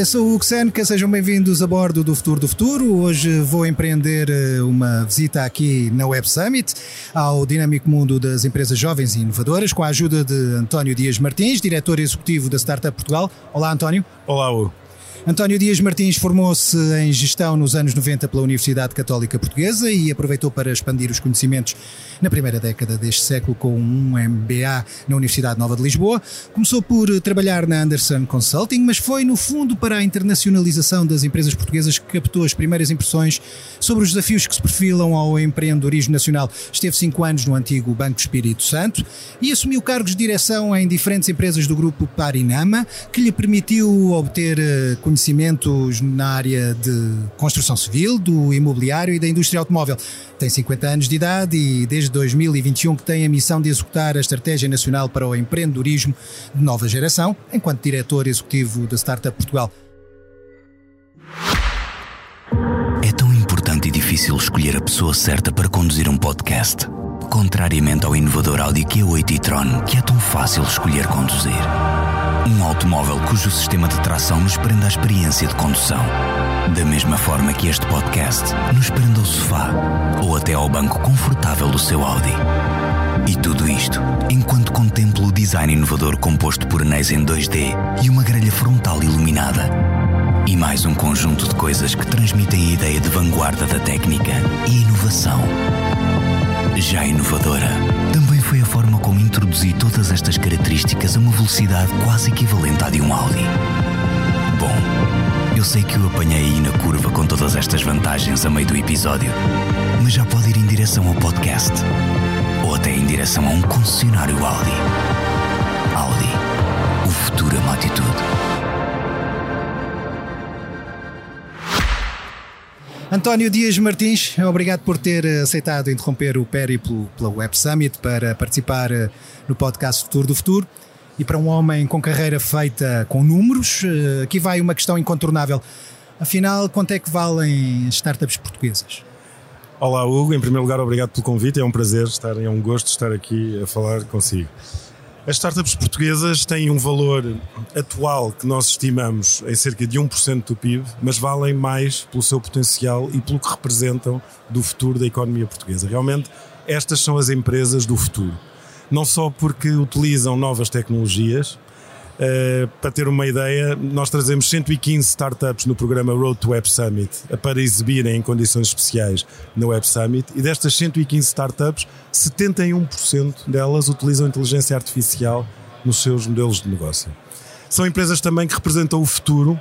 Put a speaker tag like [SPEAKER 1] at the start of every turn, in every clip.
[SPEAKER 1] Eu sou o Seneca, sejam bem-vindos a bordo do Futuro do Futuro. Hoje vou empreender eh, uma visita aqui na Web Summit ao dinâmico mundo das empresas jovens e inovadoras com a ajuda de António Dias Martins, diretor executivo da Startup Portugal. Olá, António.
[SPEAKER 2] Olá, Hugo.
[SPEAKER 1] António Dias Martins formou-se em gestão nos anos 90 pela Universidade Católica Portuguesa e aproveitou para expandir os conhecimentos na primeira década deste século com um MBA na Universidade Nova de Lisboa. Começou por trabalhar na Anderson Consulting, mas foi no fundo para a internacionalização das empresas portuguesas que captou as primeiras impressões sobre os desafios que se perfilam ao empreendedorismo nacional. Esteve cinco anos no antigo Banco Espírito Santo e assumiu cargos de direção em diferentes empresas do grupo Parinama, que lhe permitiu obter conhecimento conhecimentos na área de construção civil, do imobiliário e da indústria automóvel. Tem 50 anos de idade e desde 2021 que tem a missão de executar a Estratégia Nacional para o Empreendedorismo de Nova Geração, enquanto diretor executivo da Startup Portugal.
[SPEAKER 3] É tão importante e difícil escolher a pessoa certa para conduzir um podcast. Contrariamente ao inovador Audi Q8 e-tron, que é tão fácil escolher conduzir. Um automóvel cujo sistema de tração nos prende à experiência de condução. Da mesma forma que este podcast nos prende ao sofá ou até ao banco confortável do seu Audi. E tudo isto enquanto contemplo o design inovador composto por anéis em 2D e uma grelha frontal iluminada. E mais um conjunto de coisas que transmitem a ideia de vanguarda da técnica e inovação. Já inovadora, forma como introduzi todas estas características a uma velocidade quase equivalente à de um Audi. Bom, eu sei que o apanhei aí na curva com todas estas vantagens a meio do episódio, mas já pode ir em direção ao podcast ou até em direção a um concessionário Audi. Audi, o futuro é uma atitude.
[SPEAKER 1] António Dias Martins, obrigado por ter aceitado interromper o périplo pela Web Summit para participar eh, no podcast Futuro do Futuro. E para um homem com carreira feita com números, eh, aqui vai uma questão incontornável. Afinal, quanto é que valem startups portuguesas?
[SPEAKER 2] Olá, Hugo. Em primeiro lugar, obrigado pelo convite. É um prazer estar, é um gosto estar aqui a falar consigo. As startups portuguesas têm um valor atual que nós estimamos em cerca de 1% do PIB, mas valem mais pelo seu potencial e pelo que representam do futuro da economia portuguesa. Realmente, estas são as empresas do futuro. Não só porque utilizam novas tecnologias, Uh, para ter uma ideia, nós trazemos 115 startups no programa Road to Web Summit para exibirem em condições especiais na Web Summit e destas 115 startups, 71% delas utilizam inteligência artificial nos seus modelos de negócio. São empresas também que representam o futuro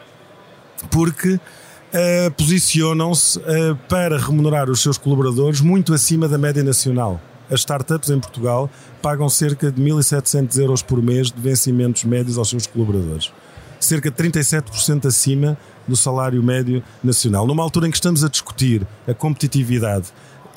[SPEAKER 2] porque uh, posicionam-se uh, para remunerar os seus colaboradores muito acima da média nacional as startups em Portugal pagam cerca de 1.700 euros por mês de vencimentos médios aos seus colaboradores. Cerca de 37% acima do salário médio nacional. Numa altura em que estamos a discutir a competitividade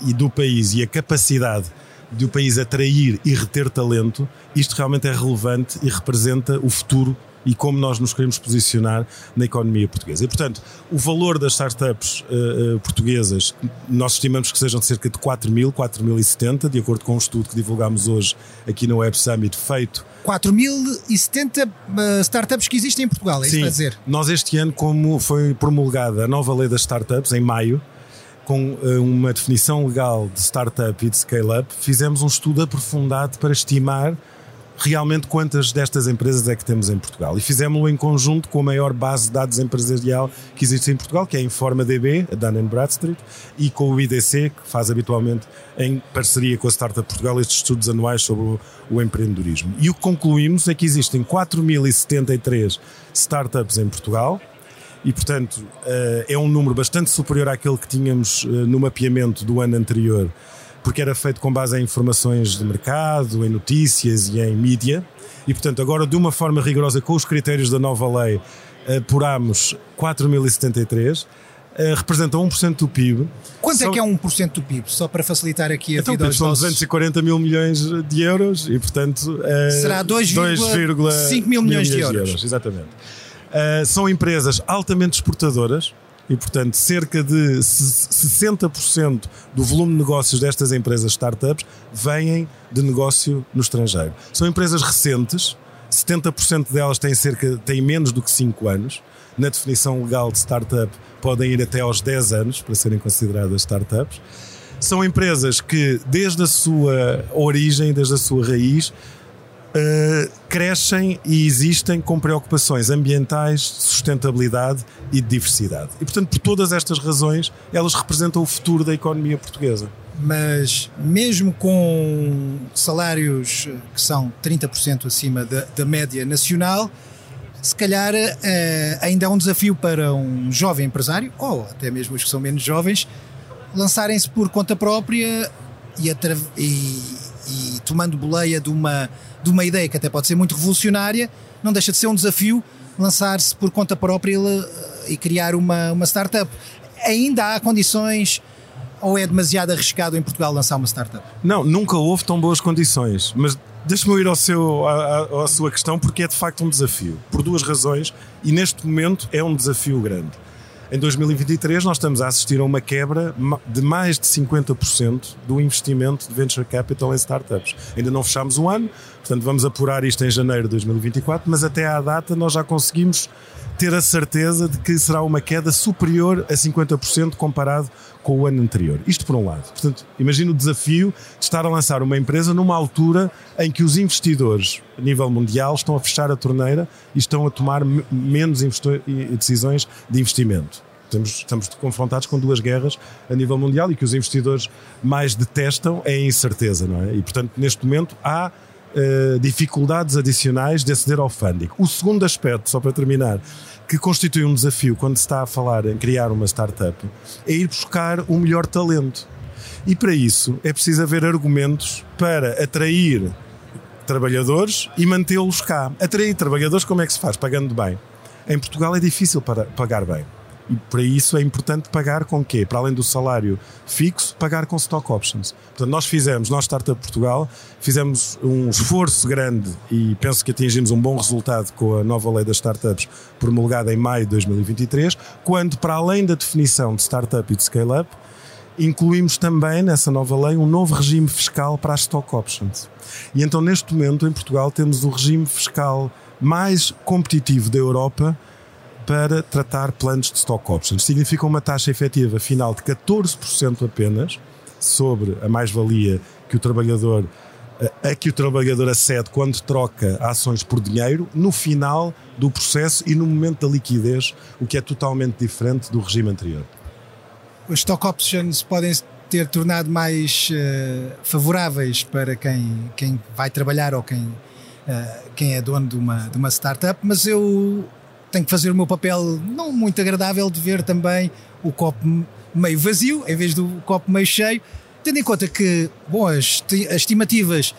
[SPEAKER 2] e do país e a capacidade de o país atrair e reter talento, isto realmente é relevante e representa o futuro e como nós nos queremos posicionar na economia portuguesa. E, portanto, o valor das startups uh, portuguesas, nós estimamos que sejam de cerca de 4 mil, 4 mil e 70, de acordo com um estudo que divulgámos hoje aqui no Web Summit, feito
[SPEAKER 1] 4.070 uh, startups que existem em Portugal, é
[SPEAKER 2] Sim,
[SPEAKER 1] isso a dizer?
[SPEAKER 2] Nós este ano, como foi promulgada a nova lei das startups, em maio, com uma definição legal de startup e de scale-up, fizemos um estudo aprofundado para estimar realmente quantas destas empresas é que temos em Portugal. E fizemos-lo em conjunto com a maior base de dados empresarial que existe em Portugal, que é a InformaDB, a Dun Bradstreet, e com o IDC, que faz habitualmente em parceria com a Startup Portugal estes estudos anuais sobre o, o empreendedorismo. E o que concluímos é que existem 4.073 startups em Portugal, e, portanto, eh, é um número bastante superior àquele que tínhamos eh, no mapeamento do ano anterior porque era feito com base em informações de mercado, em notícias e em mídia. E, portanto, agora, de uma forma rigorosa, com os critérios da nova lei, apurámos 4.073. Uh, representa 1% do PIB.
[SPEAKER 1] Quanto São... é que é 1% do PIB? Só para facilitar aqui a
[SPEAKER 2] então,
[SPEAKER 1] vida aos
[SPEAKER 2] São
[SPEAKER 1] nossos...
[SPEAKER 2] 240 mil milhões de euros e, portanto... Uh,
[SPEAKER 1] Será 2,5 mil milhões de euros. de euros.
[SPEAKER 2] Exatamente. Uh, são empresas altamente exportadoras, e, portanto, cerca de 60% do volume de negócios destas empresas startups vêm de negócio no estrangeiro. São empresas recentes, 70% delas têm, cerca, têm menos do que 5 anos. na definição legal de startup, podem ir até aos 10 anos para serem consideradas startups. São empresas que, desde a sua origem, desde a sua raiz, Uh, crescem e existem com preocupações ambientais, sustentabilidade e de diversidade. E, portanto, por todas estas razões, elas representam o futuro da economia portuguesa.
[SPEAKER 1] Mas, mesmo com salários que são 30% acima da, da, média nacional, se calhar uh, ainda é um desafio para um jovem empresário, ou até mesmo os que são menos jovens, lançarem-se por conta própria e, e, e tomando boleia de uma de uma ideia que até pode ser muito revolucionária, não deixa de ser um desafio lançar-se por conta própria e criar uma, uma startup. Ainda há condições ou é demasiado arriscado em Portugal lançar uma startup?
[SPEAKER 2] Não, nunca houve tão boas condições, mas deixe-me ir ao seu, à, à sua questão porque é de facto um desafio, por duas razões, e neste momento é um desafio grande. Em 2023, nós estamos a assistir a uma quebra de mais de 50% do investimento de venture capital em startups. Ainda não fechamos o ano, portanto, vamos apurar isto em janeiro de 2024, mas até à data nós já conseguimos ter a certeza de que será uma queda superior a 50% comparado com o ano anterior. Isto por um lado. Portanto, imagina o desafio de estar a lançar uma empresa numa altura em que os investidores a nível mundial estão a fechar a torneira e estão a tomar menos decisões de investimento. Estamos, estamos confrontados com duas guerras a nível mundial e que os investidores mais detestam é a incerteza, não é? E, portanto, neste momento há uh, dificuldades adicionais de aceder ao funding. O segundo aspecto, só para terminar, que constitui um desafio quando se está a falar em criar uma startup, é ir buscar o melhor talento. E para isso é preciso haver argumentos para atrair trabalhadores e mantê-los cá. Atrair trabalhadores, como é que se faz? Pagando bem. Em Portugal é difícil para pagar bem. E para isso é importante pagar com quê? Para além do salário fixo, pagar com stock options. Portanto, nós fizemos, nós Startup Portugal, fizemos um esforço grande e penso que atingimos um bom resultado com a nova lei das startups promulgada em maio de 2023, quando, para além da definição de startup e de scale-up, incluímos também nessa nova lei um novo regime fiscal para as stock options. E então, neste momento, em Portugal, temos o regime fiscal mais competitivo da Europa para tratar planos de stock options. Significa uma taxa efetiva final de 14% apenas sobre a mais-valia que o trabalhador a que o trabalhador acede quando troca ações por dinheiro no final do processo e no momento da liquidez, o que é totalmente diferente do regime anterior.
[SPEAKER 1] As stock options podem ter tornado mais uh, favoráveis para quem, quem vai trabalhar ou quem, uh, quem é dono de uma, de uma startup, mas eu tenho que fazer o meu papel não muito agradável de ver também o copo meio vazio em vez do copo meio cheio, tendo em conta que, bom, as, as estimativas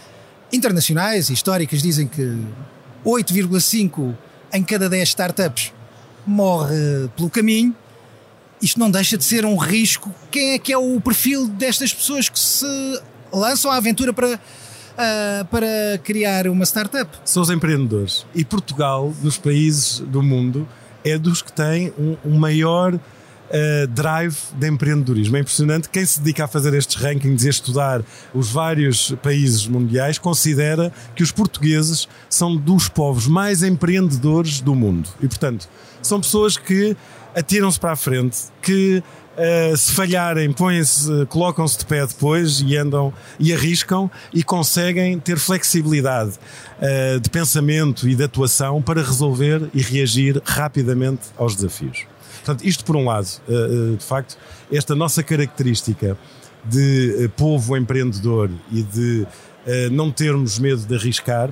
[SPEAKER 1] internacionais e históricas dizem que 8,5 em cada 10 startups morre pelo caminho. Isto não deixa de ser um risco. Quem é que é o perfil destas pessoas que se lançam à aventura para uh, para criar uma startup.
[SPEAKER 2] São os empreendedores. E Portugal, nos países do mundo, é dos que tem um, um maior Uh, drive de empreendedorismo. É impressionante. Quem se dedica a fazer estes rankings e a estudar os vários países mundiais considera que os portugueses são dos povos mais empreendedores do mundo. E, portanto, são pessoas que atiram-se para a frente, que Uh, se falharem, põem-se, colocam-se de pé depois e andam e arriscam e conseguem ter flexibilidade uh, de pensamento e de atuação para resolver e reagir rapidamente aos desafios. Portanto, isto por um lado, uh, de facto, esta nossa característica de povo empreendedor e de não termos medo de arriscar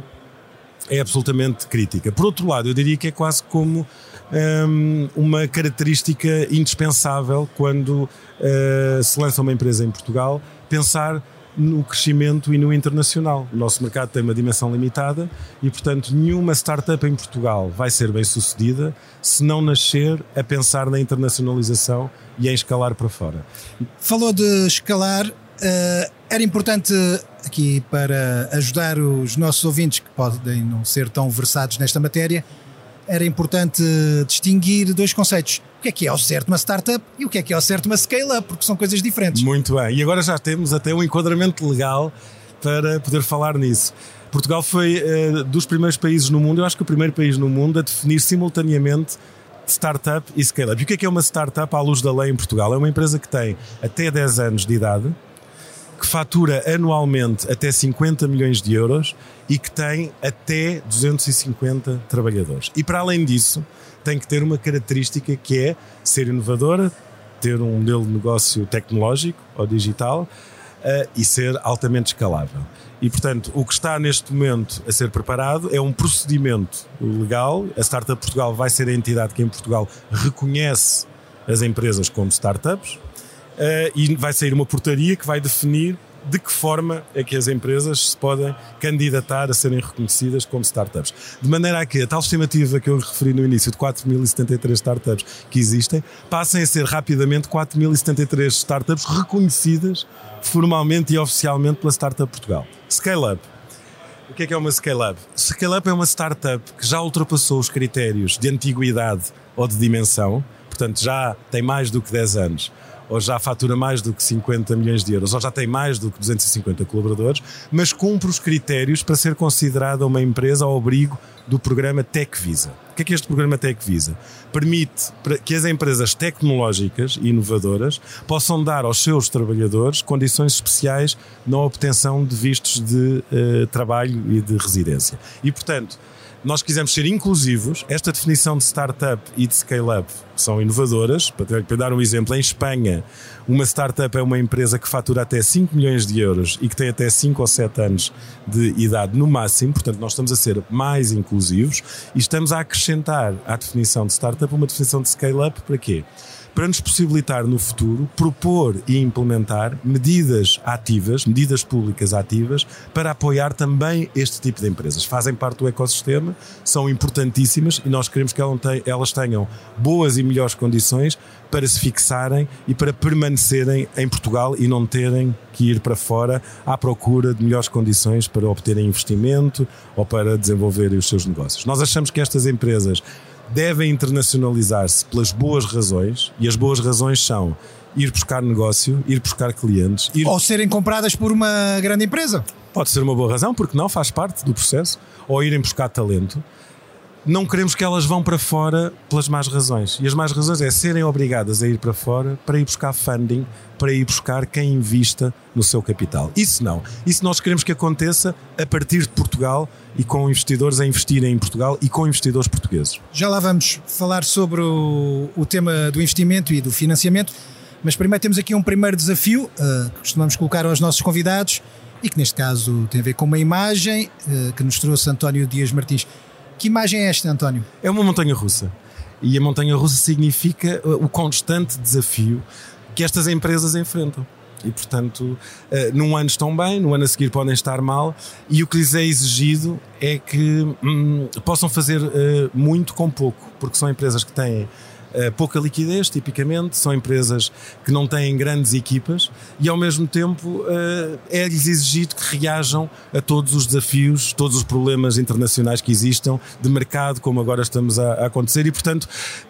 [SPEAKER 2] é absolutamente crítica. Por outro lado, eu diria que é quase como um, uma característica indispensável quando uh, se lança uma empresa em Portugal, pensar no crescimento e no internacional. O nosso mercado tem uma dimensão limitada e, portanto, nenhuma startup em Portugal vai ser bem sucedida se não nascer a pensar na internacionalização e em escalar para fora.
[SPEAKER 1] Falou de escalar. Uh, era importante aqui para ajudar os nossos ouvintes que podem não ser tão versados nesta matéria era importante distinguir dois conceitos. O que é que é ao certo uma startup e o que é que é ao certo uma scale-up, porque são coisas diferentes.
[SPEAKER 2] Muito bem, e agora já temos até um enquadramento legal para poder falar nisso. Portugal foi uh, dos primeiros países no mundo, eu acho que o primeiro país no mundo a definir simultaneamente startup e scale-up. E o que é que é uma startup à luz da lei em Portugal? É uma empresa que tem até 10 anos de idade, que fatura anualmente até 50 milhões de euros e que tem até 250 trabalhadores. E para além disso, tem que ter uma característica que é ser inovadora, ter um modelo de negócio tecnológico ou digital uh, e ser altamente escalável. E, portanto, o que está neste momento a ser preparado é um procedimento legal. A Startup Portugal vai ser a entidade que em Portugal reconhece as empresas como startups uh, e vai sair uma portaria que vai definir de que forma é que as empresas se podem candidatar a serem reconhecidas como startups. De maneira a que a tal estimativa que eu referi no início de 4.073 startups que existem passem a ser rapidamente 4.073 startups reconhecidas formalmente e oficialmente pela Startup Portugal. Scale Up. O que é que é uma Scale Up? Scale Up é uma startup que já ultrapassou os critérios de antiguidade ou de dimensão, portanto já tem mais do que 10 anos ou já fatura mais do que 50 milhões de euros, ou já tem mais do que 250 colaboradores, mas cumpre os critérios para ser considerada uma empresa ao abrigo do programa TechVisa. O que é que este programa TechVisa? Permite que as empresas tecnológicas e inovadoras possam dar aos seus trabalhadores condições especiais na obtenção de vistos de uh, trabalho e de residência. E, portanto, nós quisemos ser inclusivos. Esta definição de startup e de scale-up são inovadoras. Para, para dar um exemplo, em Espanha, uma startup é uma empresa que fatura até 5 milhões de euros e que tem até 5 ou 7 anos de idade no máximo. Portanto, nós estamos a ser mais inclusivos e estamos a acrescentar à definição de startup uma definição de scale-up para quê? Para nos possibilitar no futuro propor e implementar medidas ativas, medidas públicas ativas, para apoiar também este tipo de empresas. Fazem parte do ecossistema, são importantíssimas e nós queremos que elas tenham boas e melhores condições para se fixarem e para permanecerem em Portugal e não terem que ir para fora à procura de melhores condições para obterem investimento ou para desenvolverem os seus negócios. Nós achamos que estas empresas devem internacionalizar-se pelas boas razões, e as boas razões são ir buscar negócio, ir buscar clientes. Ir...
[SPEAKER 1] Ou serem compradas por uma grande empresa.
[SPEAKER 2] Pode ser uma boa razão, porque não faz parte do processo. Ou irem buscar talento não queremos que elas vão para fora pelas más razões. E as más razões é serem obrigadas a ir para fora para ir buscar funding, para ir buscar quem invista no seu capital. Isso não. Isso nós queremos que aconteça a partir de Portugal e com investidores a investirem em Portugal e com investidores portugueses.
[SPEAKER 1] Já lá vamos falar sobre o, o tema do investimento e do financiamento, mas primeiro temos aqui um primeiro desafio uh, que costumamos colocar aos nossos convidados e que neste caso tem a ver com uma imagem uh, que nos trouxe António Dias Martins. Que imagem é esta, António?
[SPEAKER 2] É uma montanha russa. E a montanha russa significa uh, o constante desafio que estas empresas enfrentam. E, portanto, uh, num ano estão bem, no ano a seguir podem estar mal, e o que lhes é exigido é que hum, possam fazer uh, muito com pouco, porque são empresas que têm pouca liquidez, tipicamente, são empresas que não têm grandes equipas e ao mesmo tempo eh, é-lhes exigido que reajam a todos os desafios, todos os problemas internacionais que existam de mercado, como agora estamos a, acontecer, e portanto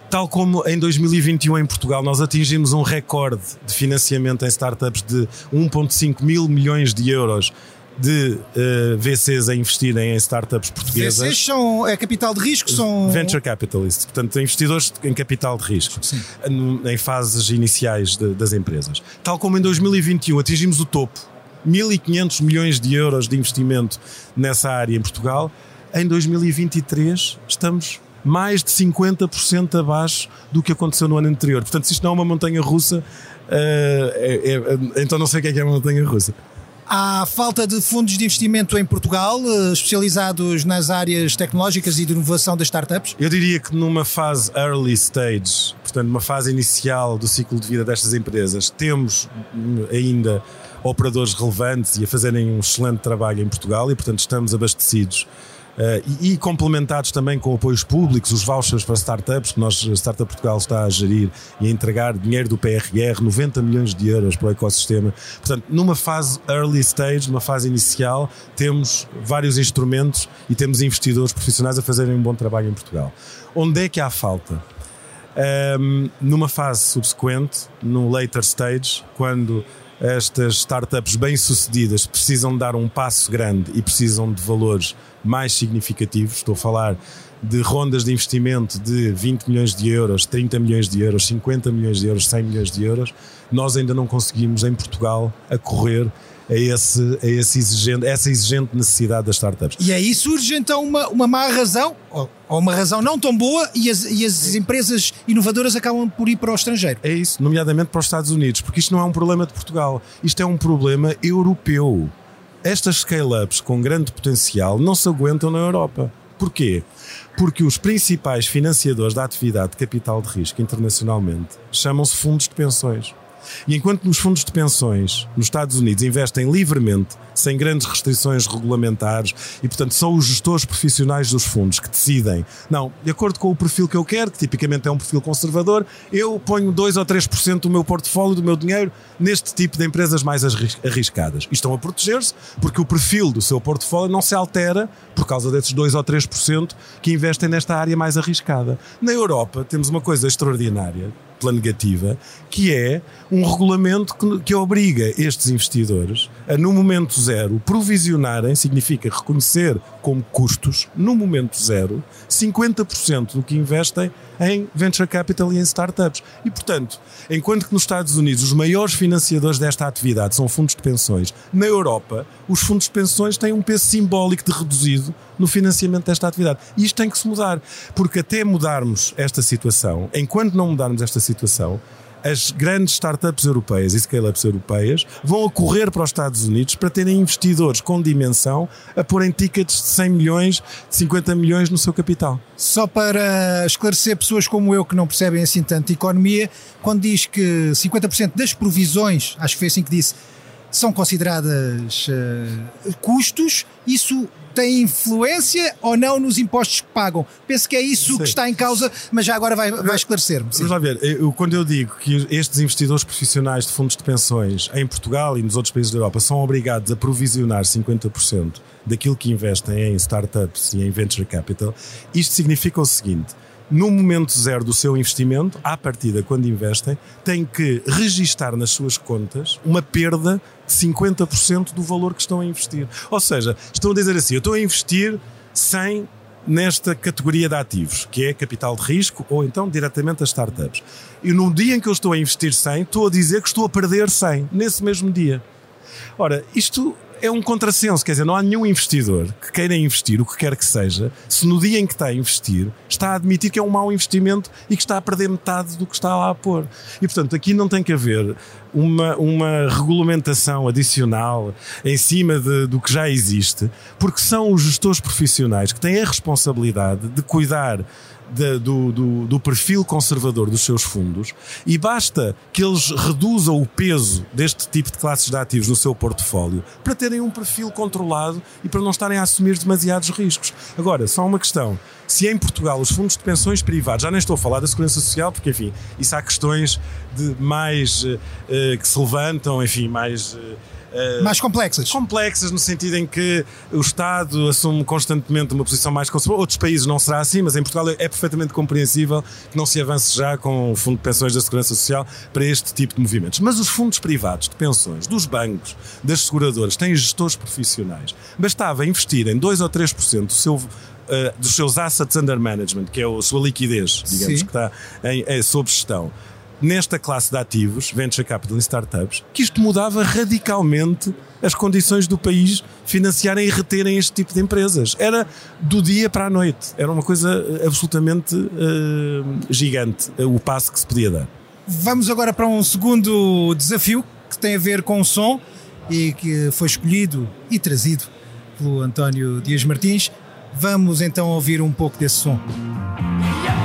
[SPEAKER 2] tal como em 2021 em Portugal nós atingimos um recorde de financiamento em startups de 1,5 mil milhões de euros de uh, eh, VCs a investirem em startups portuguesas.
[SPEAKER 1] VCs são é capital de risco? São...
[SPEAKER 2] Venture capitalists, portanto, investidores em capital de risco, Sim. em fases iniciais de, das empresas. Tal como em 2021 atingimos o topo, 1.500 milhões de euros de investimento nessa área em Portugal, em 2023 estamos mais de 50% abaixo do que aconteceu no ano anterior. Portanto, se isto não é uma montanha russa, uh, é, é, então não sei o que é que é uma montanha russa.
[SPEAKER 1] Há falta de fundos de investimento em Portugal, eh, especializados nas áreas tecnológicas e de inovação das startups?
[SPEAKER 2] Eu diria que numa fase early stage, portanto, numa fase inicial do ciclo de vida destas empresas, temos ainda operadores relevantes e a fazerem um excelente trabalho em Portugal e, portanto, estamos abastecidos e, e, complementados também com apoios públicos, os vouchers para startups, que nós, Startup Portugal, está a gerir e a entregar dinheiro do PRR, 90 milhões de euros para o ecossistema. Portanto, numa fase early stage, numa fase inicial, temos vários instrumentos e temos investidores profissionais a fazerem um bom trabalho em Portugal. Onde é que há falta? Um, ehm, numa fase subsequente, no later stage, quando estas startups bem-sucedidas precisam dar um passo grande e precisam de valores mais significativos. Estou a falar de rondas de investimento de 20 milhões de euros, 30 milhões de euros, 50 milhões de euros, 100 milhões de euros, nós ainda não conseguimos em Portugal a correr a, esse, a esse exigente, essa exigente necessidade das startups.
[SPEAKER 1] E aí surge então uma, uma má razão, ou, ou uma razão não tão boa, e as, e as empresas inovadoras acabam por ir para o estrangeiro.
[SPEAKER 2] É isso, nomeadamente para os Estados Unidos, porque isto não é um problema de Portugal, isto é um problema europeu. Estas scale-ups com grande potencial não se aguentam na Europa. Porquê? Porque os principais financiadores da atividade de capital de risco internacionalmente chamam-se fundos de pensões. E enquanto nos fundos de pensões nos Estados Unidos investem livremente, sem grandes restrições regulamentares, e portanto são os gestores profissionais dos fundos que decidem, não, de acordo com o perfil que eu quero, que tipicamente é um perfil conservador, eu ponho 2 ou 3% do meu portfólio, do meu dinheiro, neste tipo de empresas mais arriscadas. E estão a proteger-se porque o perfil do seu portfólio não se altera por causa desses 2 ou 3% que investem nesta área mais arriscada. Na Europa temos uma coisa extraordinária pela negativa, que é um regulamento que, que obriga estes investidores a, no momento zero, provisionarem, significa reconhecer como custos, no momento zero, 50% do que investem em venture capital e em startups. E, portanto, enquanto que nos Estados Unidos os maiores financiadores desta atividade são fundos de pensões, na Europa os fundos de pensões têm um peso simbólico de reduzido no financiamento desta atividade. E isto tem que se mudar, porque até mudarmos esta situação, enquanto não mudarmos esta situação, as grandes startups europeias e scale-ups europeias vão a correr para os Estados Unidos para terem investidores com dimensão a porem tickets de 100 milhões, de 50 milhões no seu capital.
[SPEAKER 1] Só para esclarecer pessoas como eu que não percebem assim tanto economia, quando diz que 50% das provisões, acho que foi assim que disse, são consideradas uh, custos, isso tem influência ou não nos impostos que pagam? Penso que é isso Sim. que está em causa, mas já agora vai, vai esclarecer-me.
[SPEAKER 2] Vamos lá ver, eu, quando eu digo que estes investidores profissionais de fundos de pensões em Portugal e nos outros países da Europa são obrigados a provisionar 50% daquilo que investem em startups e em venture capital, isto significa o seguinte no momento zero do seu investimento, à partida, quando investem, têm que registar nas suas contas uma perda de 50% do valor que estão a investir. Ou seja, estão a dizer assim: eu estou a investir 100 nesta categoria de ativos, que é capital de risco ou então diretamente as startups. E no dia em que eu estou a investir 100, estou a dizer que estou a perder 100, nesse mesmo dia. Ora, isto é um contrassenso, quer dizer, não há nenhum investidor que queira investir o que quer que seja, se no dia em que está a investir está a admitir que é um mau investimento e que está a perder metade do que está lá a pôr. E portanto, aqui não tem que haver uma, uma regulamentação adicional em cima de, do que já existe, porque são os gestores profissionais que têm a responsabilidade de cuidar de, do, do, do, perfil conservador dos seus fundos e basta que eles reduzam o peso deste tipo de classes de ativos no seu portfólio para terem um perfil controlado e para não estarem a assumir demasiados riscos. Agora, só uma questão. Se em Portugal os fundos de pensões privados, já nem estou a falar da Segurança Social, porque enfim, isso há questões de mais uh, que se levantam, enfim, mais. Uh,
[SPEAKER 1] Uh, mais complexas.
[SPEAKER 2] Complexas, no sentido em que o Estado assume constantemente uma posição mais conservadora. Outros países não será assim, mas em Portugal é perfeitamente compreensível que não se avance já com o Fundo de Pensões da Segurança Social para este tipo de movimentos. Mas os fundos privados de pensões, dos bancos, das seguradoras, têm gestores profissionais. Bastava investir em 2 ou 3% do seu Uh, dos seus assets under management, que é a sua liquidez, digamos, Sim. que está em, é, sob gestão, nesta classe de ativos, venture capital e startups, que isto mudava radicalmente as condições do país financiarem e reterem este tipo de empresas. Era do dia para a noite. Era uma coisa eh, absolutamente uh, gigante uh, o passo que se podia dar.
[SPEAKER 1] Vamos agora para um segundo desafio que tem a ver com o som e que foi escolhido e trazido pelo António Dias Martins. Vamos então ouvir um pouco desse som. António,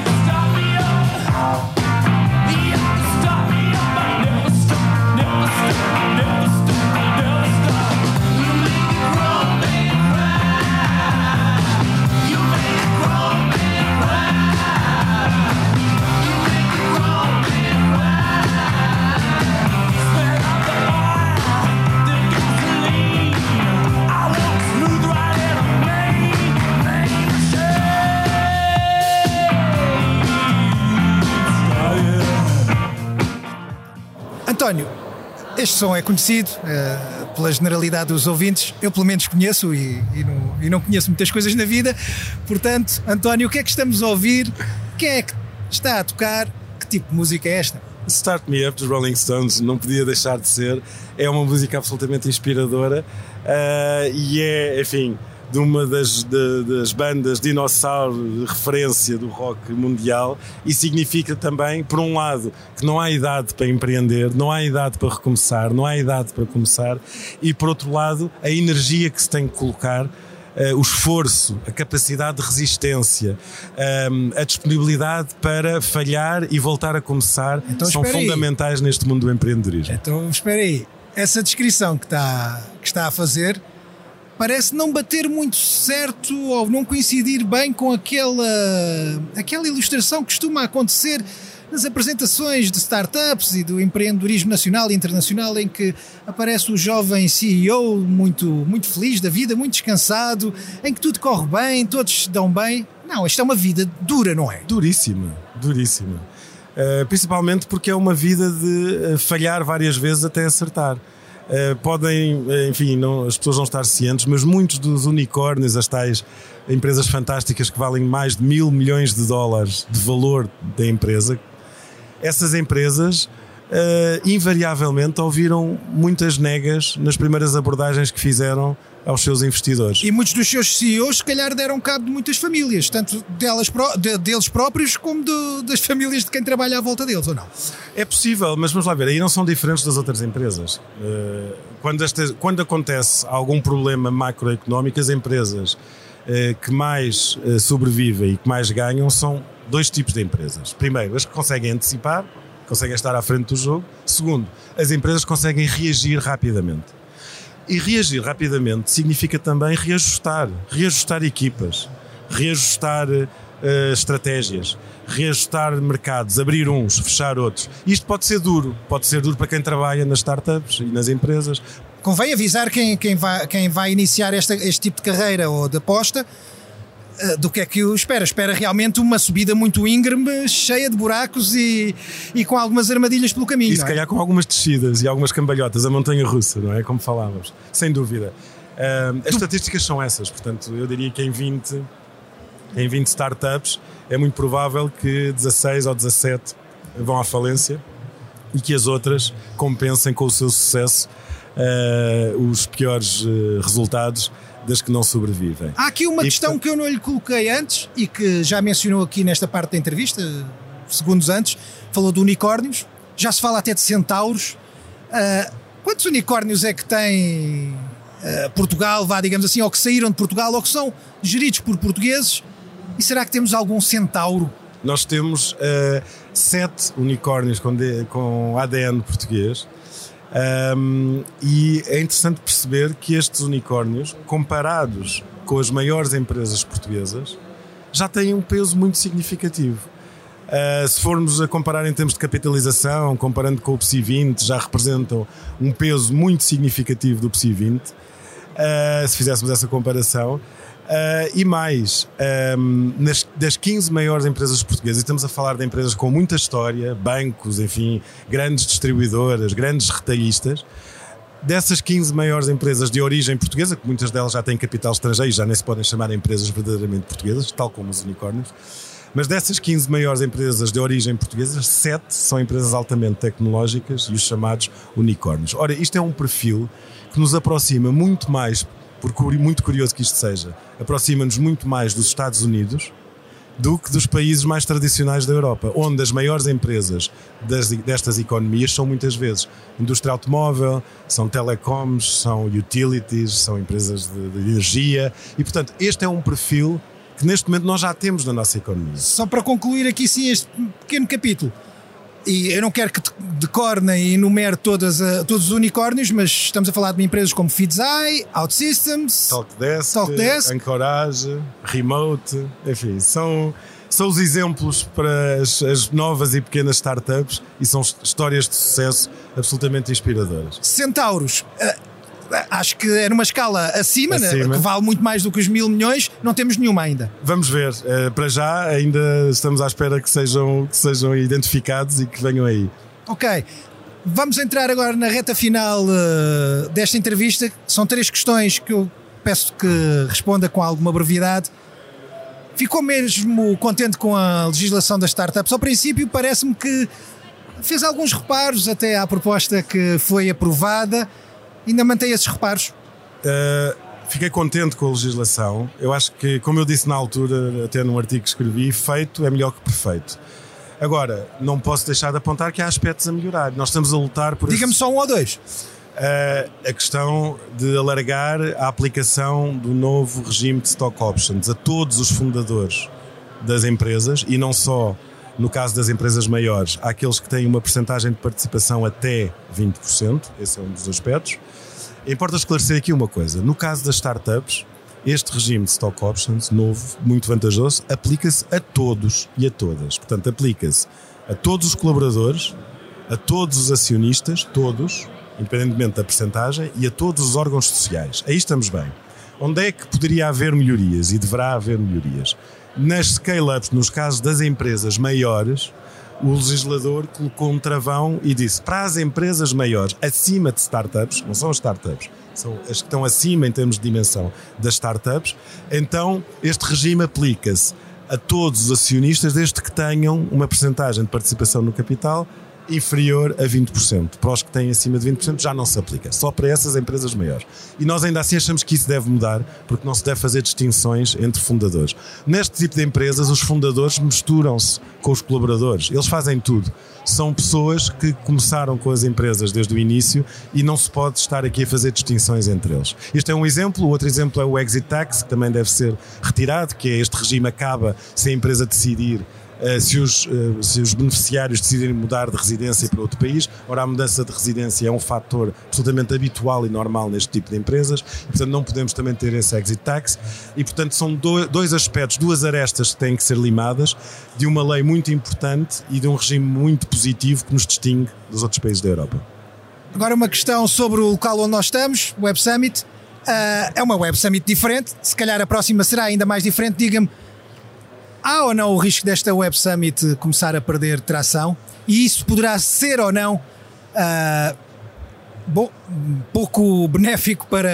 [SPEAKER 1] som é conhecido uh, pela generalidade dos ouvintes, eu pelo menos conheço e, e, não, e, não, conheço muitas coisas na vida. Portanto, António, o que é que estamos a ouvir? Quem é que está a tocar? Que tipo de música é esta?
[SPEAKER 2] Start Me Up dos Rolling Stones não podia deixar de ser. É uma música absolutamente inspiradora uh, e é, enfim de uma das, de, das bandas dinossauro de referência do rock mundial e significa também, por um lado, que não há idade para empreender, não há idade para recomeçar, não há idade para começar e, por outro lado, a energia que se tem que colocar Uh, o esforço, a capacidade de resistência, um, a disponibilidade para falhar e voltar a começar então, são fundamentais neste mundo do empreendedorismo.
[SPEAKER 1] Então, espera aí. Essa descrição que está, que está a fazer parece não bater muito certo ou não coincidir bem com aquela, aquela ilustração que costuma acontecer nas apresentações de startups e do empreendedorismo nacional e internacional em que aparece o jovem CEO muito, muito feliz da vida, muito descansado, em que tudo corre bem, todos dão bem. Não, esta é uma vida dura, não é?
[SPEAKER 2] Duríssima, duríssima. Uh, principalmente porque é uma vida de uh, falhar várias vezes até acertar. Uh, podem, eh, enfim, não, as pessoas não estar cientes, mas muitos dos unicórnios, as tais empresas fantásticas que valem mais de mil milhões de dólares de valor da empresa, essas empresas uh, invariavelmente ouviram muitas negas nas primeiras abordagens que fizeram aos seus investidores.
[SPEAKER 1] E muitos dos seus CEOs, se calhar, deram cabo de muitas famílias, tanto delas, de, deles próprios como de, das famílias de quem trabalha à volta deles, ou não?
[SPEAKER 2] É possível, mas vamos lá ver, aí não são diferentes das outras empresas. Eh, quando, quando acontece algum problema macroeconómico, as empresas eh, que mais eh, sobrevivem e que mais ganham são dois tipos de empresas. Primeiro, as que conseguem antecipar, conseguem estar à frente do jogo. Segundo, as empresas conseguem reagir rapidamente. E reagir rapidamente significa também reajustar, reajustar equipas, reajustar uh, estratégias, reajustar mercados, abrir uns, fechar outros. Isto pode ser duro, pode ser duro para quem trabalha nas startups e nas empresas.
[SPEAKER 1] Convém avisar quem, quem, vai, quem vai iniciar esta, este tipo de carreira ou de aposta do que é que o espera. Espera realmente uma subida muito íngreme, cheia de buracos e, e com algumas armadilhas pelo caminho.
[SPEAKER 2] E se é? calhar com algumas descidas e algumas cambalhotas, a montanha russa, não é? Como falávamos, sem dúvida. Uh, as estatísticas são essas, portanto, eu diria que em 20, em 20 startups é muito provável que 16 ou 17 vão à falência e que as outras compensem com o seu sucesso uh, os piores uh, resultados das que não sobrevivem.
[SPEAKER 1] Há aqui uma e questão portanto... que eu não lhe coloquei antes e que já mencionou aqui nesta parte da entrevista, segundos antes, falou de unicórnios, já se fala até de centauros. Uh, quantos unicórnios é que tem uh, Portugal, vá, digamos assim, ou que saíram de Portugal ou que são geridos por portugueses? E será que temos algum centauro?
[SPEAKER 2] Nós temos uh, sete unicórnios com, de, com ADN português um, e é interessante perceber que estes unicórnios, comparados com as maiores empresas portuguesas, já têm um peso muito significativo. Uh, se formos a comparar em termos de capitalização, comparando com o PSI 20, já representam um peso muito significativo do PSI 20. Uh, se fizéssemos essa comparação, Uh, e mais, um, nas, das 15 maiores empresas portuguesas, estamos a falar de empresas com muita história, bancos, enfim, grandes distribuidoras, grandes retalhistas. Dessas 15 maiores empresas de origem portuguesa, que muitas delas já têm capital estrangeiro, já nem se podem chamar empresas verdadeiramente portuguesas, tal como os unicórnios, mas dessas 15 maiores empresas de origem portuguesa, 7 são empresas altamente tecnológicas e os chamados unicórnios. Ora, isto é um perfil que nos aproxima muito mais por muito curioso que isto seja, aproxima-nos muito mais dos Estados Unidos do que dos países mais tradicionais da Europa, onde as maiores empresas das, destas economias são muitas vezes indústria automóvel, são telecoms, são utilities, são empresas de, de energia. E, portanto, este é um perfil que neste momento nós já temos na nossa economia.
[SPEAKER 1] Só para concluir aqui sim este pequeno capítulo, e eu não quero que decore nem enumere todas a, todos os unicórnios, mas estamos a falar de empresas como Fidzai, OutSystems,
[SPEAKER 2] Talkdesk, Talkdesk. Anchorage, Remote, enfim, são, são os exemplos para as, as, novas e pequenas startups e são histórias de sucesso absolutamente inspiradoras.
[SPEAKER 1] Centauros. Acho que é numa escala acima, né? acima. Né? que vale muito mais do que os mil milhões, não temos nenhuma ainda.
[SPEAKER 2] Vamos ver. Uh, para já, ainda estamos à espera que sejam, que sejam identificados e que venham aí.
[SPEAKER 1] Ok. Vamos entrar agora na reta final uh, desta entrevista. São três questões que eu peço que responda com alguma brevidade. Ficou mesmo contente com a legislação das startups? Ao princípio, parece-me que fez alguns reparos até à proposta que foi aprovada. Ainda mantém esses reparos?
[SPEAKER 2] Uh, fiquei contente com a legislação. Eu acho que, como eu disse na altura, até num artigo que escrevi, feito é melhor que perfeito. Agora, não posso deixar de apontar que há aspectos a melhorar. Nós estamos a lutar por.
[SPEAKER 1] Diga-me só um ou dois.
[SPEAKER 2] Uh, a questão de alargar a aplicação do novo regime de stock options a todos os fundadores das empresas e não só no caso das empresas maiores, àqueles que têm uma percentagem de participação até 20%, esse é um dos aspectos. Importa esclarecer aqui uma coisa: no caso das startups, este regime de stock options novo, muito vantajoso, aplica-se a todos e a todas. Portanto, aplica-se a todos os colaboradores, a todos os acionistas, todos, independentemente da percentagem, e a todos os órgãos sociais. Aí estamos bem. Onde é que poderia haver melhorias e deverá haver melhorias? Nas scale-ups, nos casos das empresas maiores, o legislador colocou um travão e disse para as empresas maiores, acima de startups, não são as startups, são as que estão acima em termos de dimensão das startups, então este regime aplica-se a todos os acionistas desde que tenham uma percentagem de participação no capital inferior a 20%. Para os que têm acima de 20% já não se aplica, só para essas empresas maiores. E nós ainda assim achamos que isso deve mudar, porque não se deve fazer distinções entre fundadores. Neste tipo de empresas, os fundadores misturam-se com os colaboradores, eles fazem tudo. São pessoas que começaram com as empresas desde o início e não se pode estar aqui a fazer distinções entre eles. Este é um exemplo, o outro exemplo é o exit tax, que também deve ser retirado, que é este regime acaba se a empresa decidir se os, eh, se os beneficiários decidirem mudar de residência para outro país. Ora, a mudança de residência é um fator absolutamente habitual e normal neste tipo de empresas, portanto não podemos também ter esse exit tax. E, portanto, são dois aspectos, duas arestas que têm que ser limadas de uma lei muito importante e de um regime muito positivo que nos distingue dos outros países da Europa.
[SPEAKER 1] Agora uma questão sobre o local onde nós estamos, Web Summit. Uh, é uma Web Summit diferente, se calhar a próxima será ainda mais diferente. Diga-me, há ou não o risco desta Web Summit começar a perder tração? E isso poderá ser ou não uh, bom, pouco benéfico para,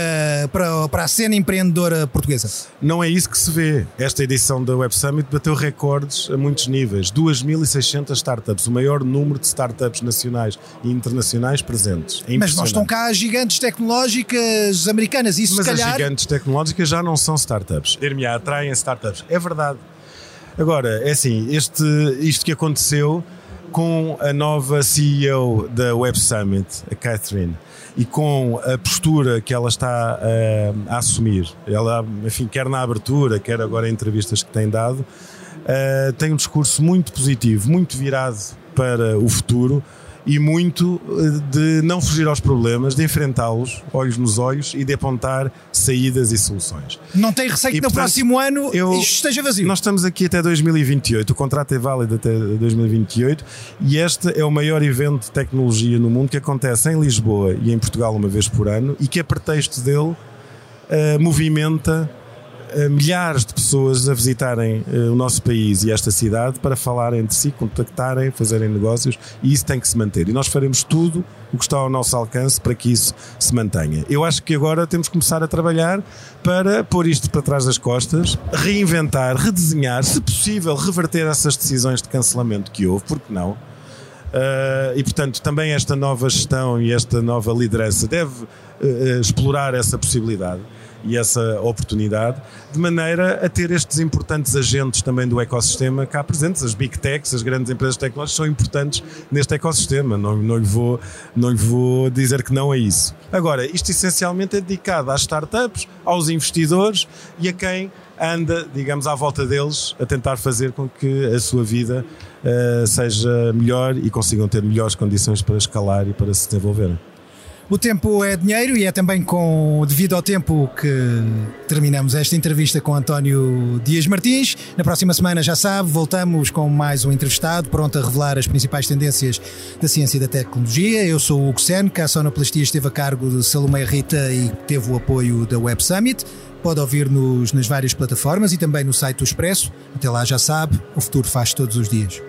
[SPEAKER 1] para, para a cena empreendedora portuguesa?
[SPEAKER 2] Não é isso que se vê. Esta edição da Web Summit bateu recordes a muitos níveis. 2.600 startups, o maior número de startups nacionais e internacionais presentes.
[SPEAKER 1] É Mas não estão cá as gigantes tecnológicas americanas. Isso,
[SPEAKER 2] Mas
[SPEAKER 1] calhar...
[SPEAKER 2] as gigantes tecnológicas já não são startups. Ter-me atraem startups. É verdade. Agora, é assim, este, isto que aconteceu com a nova CEO da Web Summit, a Catherine, e com a postura que ela está uh, a assumir, ela, enfim, quer na abertura, quer agora em entrevistas que tem dado, uh, tem um discurso muito positivo, muito virado para o futuro, e muito eh, de não fugir aos problemas, de enfrentá-los, olhos nos olhos e de apontar saídas e soluções.
[SPEAKER 1] Não tem receio que no próximo ano eu, isto esteja vazio.
[SPEAKER 2] Nós estamos aqui até 2028, o contrato é válido até 2028 e este é o maior evento de tecnologia no mundo que acontece em Lisboa e em Portugal uma vez por ano e que a pretexto dele uh, movimenta milhares de pessoas a visitarem eh, o nosso país e esta cidade para falarem entre si, contactarem, fazerem negócios e isso tem que se manter. E nós faremos tudo o que está ao nosso alcance para que isso se mantenha. Eu acho que agora temos que começar a trabalhar para pôr isto para trás das costas, reinventar, redesenhar, se possível, reverter essas decisões de cancelamento que houve, porque não? Uh, e portanto, também esta nova gestão e esta nova liderança deve uh, explorar essa possibilidade e essa oportunidade, de maneira a ter estes importantes agentes também do ecossistema cá presentes. As big techs, as grandes empresas tecnológicas são importantes neste ecossistema, não, não, lhe vou, não lhe vou dizer que não é isso. Agora, isto essencialmente é dedicado às startups, aos investidores e a quem anda, digamos, à volta deles a tentar fazer com que a sua vida uh, seja melhor e consigam ter melhores condições para escalar e para se desenvolverem.
[SPEAKER 1] O tempo é dinheiro e é também com devido ao tempo que terminamos esta entrevista com António Dias Martins. Na próxima semana, já sabe, voltamos com mais um entrevistado pronto a revelar as principais tendências da ciência e da tecnologia. Eu sou o Hugo Seneca, a Sonoplastia esteve a cargo de Salomé Rita e teve o apoio da Web Summit. Pode ouvir-nos nas várias plataformas e também no site do Expresso. Até lá já sabe, o futuro faz todos os dias.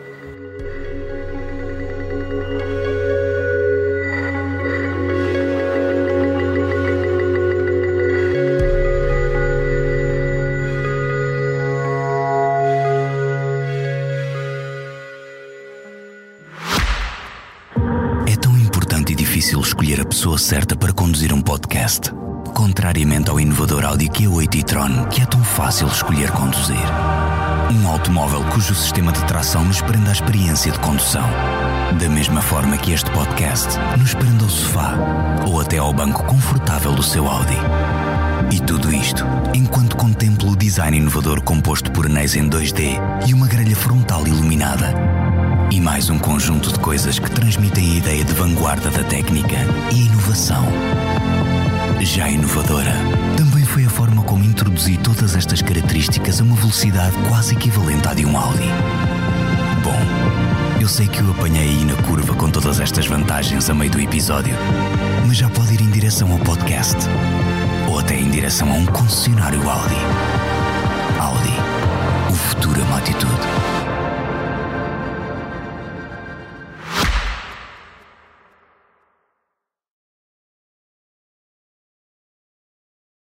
[SPEAKER 3] Podcast. Contrariamente ao inovador Audi Q8 e-tron, que é tão fácil escolher conduzir. Um automóvel cujo sistema de tração nos prende à experiência de condução. Da mesma forma que este podcast nos prende ao sofá ou até ao banco confortável do seu Audi. E tudo isto enquanto contemplo o design inovador composto por anéis em 2D e uma grelha frontal iluminada. E mais um conjunto de coisas que transmitem a ideia de vanguarda da técnica e inovação. Já inovadora, também foi a forma como introduzi todas estas características a uma velocidade quase equivalente à de um Audi. Bom, eu sei que o apanhei aí na curva com todas estas vantagens a meio do episódio, mas já pode ir em direção ao podcast ou até em direção a um concessionário Audi. Audi. O futuro é uma atitude.